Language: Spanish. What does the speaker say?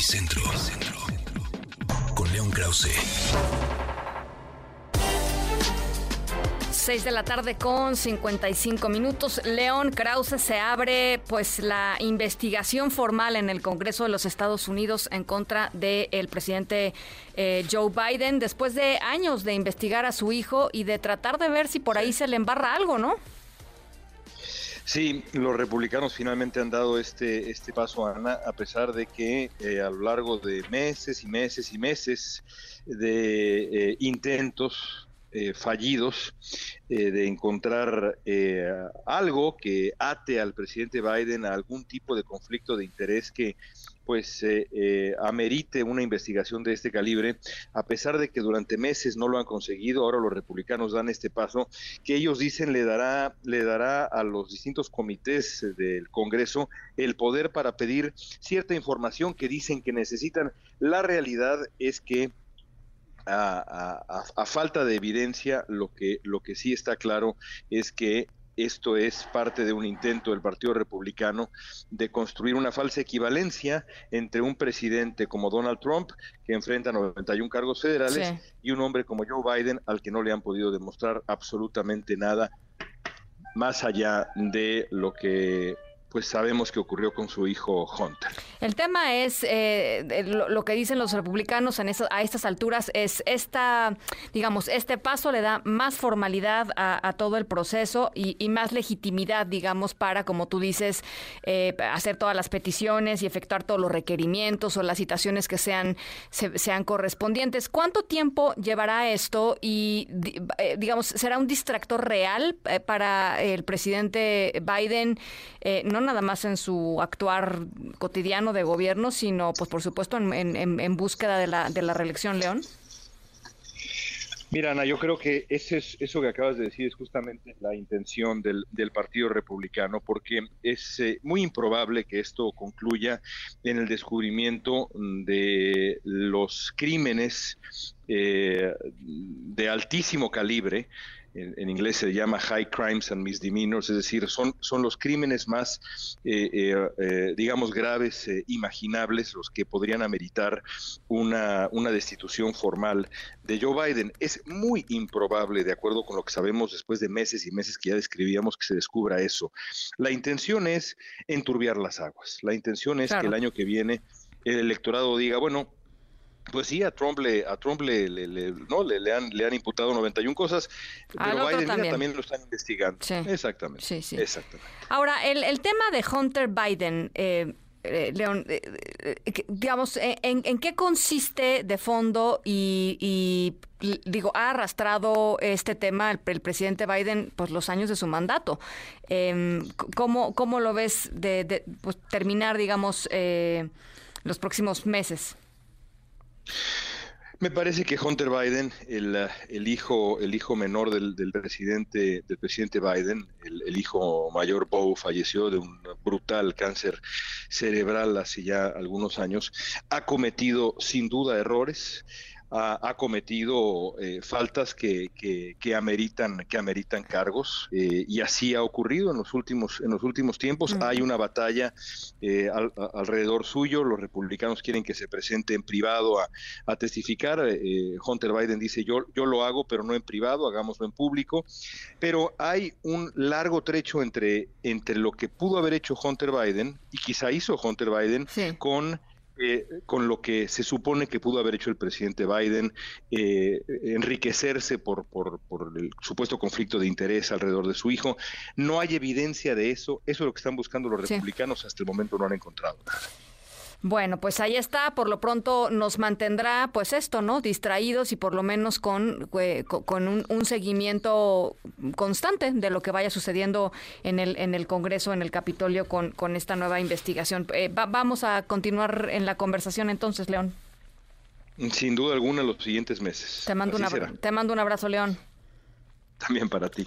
Epicentro. Con León Krause. 6 de la tarde con 55 minutos. León Krause se abre pues la investigación formal en el Congreso de los Estados Unidos en contra del presidente eh, Joe Biden después de años de investigar a su hijo y de tratar de ver si por ahí se le embarra algo, ¿no? Sí, los republicanos finalmente han dado este, este paso, Ana, a pesar de que eh, a lo largo de meses y meses y meses de eh, intentos eh, fallidos eh, de encontrar eh, algo que ate al presidente Biden a algún tipo de conflicto de interés que pues amerite una investigación de este calibre, a pesar de que durante meses no lo han conseguido, ahora los republicanos dan este paso, que ellos dicen le dará, le dará a los distintos comités del Congreso el poder para pedir cierta información que dicen que necesitan. La realidad es que a, falta de evidencia, lo que, lo que sí está claro es que esto es parte de un intento del Partido Republicano de construir una falsa equivalencia entre un presidente como Donald Trump, que enfrenta 91 cargos federales, y un hombre como Joe Biden, al que no le han podido demostrar absolutamente nada más allá de lo que pues sabemos que ocurrió con su hijo Hunter. El tema es, eh, lo, que dicen los republicanos en a estas alturas es, esta, digamos, este paso le da más formalidad a, todo el proceso y, más legitimidad, digamos, para, como tú dices, eh, hacer todas las peticiones y efectuar todos los requerimientos o las citaciones que sean, sean correspondientes. ¿Cuánto tiempo llevará esto y, eh, digamos, será un distractor real para el presidente Biden? no nada más en su actuar cotidiano de gobierno, sino, pues por supuesto, en, búsqueda de la, de la reelección, León? Mira, Ana, yo creo que ese es, eso que acabas de decir es justamente la intención del, Partido Republicano, porque es eh, muy improbable que esto concluya en el descubrimiento de los crímenes eh, de altísimo calibre en, inglés se llama High Crimes and Misdemeanors, es decir, son, son los crímenes más, eh, eh, eh, digamos, graves, imaginables, los que podrían ameritar una, una destitución formal de Joe Biden. Es muy improbable, de acuerdo con lo que sabemos después de meses y meses que ya describíamos, que se descubra eso. La intención es enturbiar las aguas, la intención es que el año que viene el electorado diga, bueno, pues sí, a Trump le, a Trump le, no, le, han, le han imputado 91 cosas, pero Biden también. lo están investigando. Exactamente. Sí, sí. Exactamente. Ahora, el, el tema de Hunter Biden, eh, eh, León, eh, digamos, en, en, qué consiste de fondo y, digo, ha arrastrado este tema el, el, presidente Biden pues los años de su mandato. Em, ¿cómo, ¿Cómo lo ves de, de pues, terminar, digamos, los próximos meses? Me parece que Hunter Biden, el, hijo, el hijo menor del, presidente, del presidente Biden, el, hijo mayor Bo, falleció de un brutal cáncer cerebral hace ya algunos años, ha cometido sin duda errores ha, cometido eh, faltas que, que, ameritan, que ameritan cargos eh, y así ha ocurrido en los últimos, en los últimos tiempos. Hay una batalla eh, alrededor suyo, los republicanos quieren que se presente en privado a, a testificar. Hunter Biden dice yo, yo lo hago, pero no en privado, hagámoslo en público. Pero hay un largo trecho entre, entre lo que pudo haber hecho Hunter Biden y quizá hizo Hunter Biden con con lo que se supone que pudo haber hecho el presidente Biden, eh, enriquecerse por, por, el supuesto conflicto de interés alrededor de su hijo. No hay evidencia de eso. Eso es lo que están buscando los republicanos. Hasta el momento no han encontrado. Bueno, pues ahí está. Por lo pronto nos mantendrá, pues esto, ¿no? Distraídos y por lo menos con, eh, con un, seguimiento constante de lo que vaya sucediendo en el, en el Congreso, en el Capitolio con, con esta nueva investigación. Eh, vamos a continuar en la conversación entonces, León. Sin duda alguna, los siguientes meses. Te mando, te mando un abrazo, León. También para ti.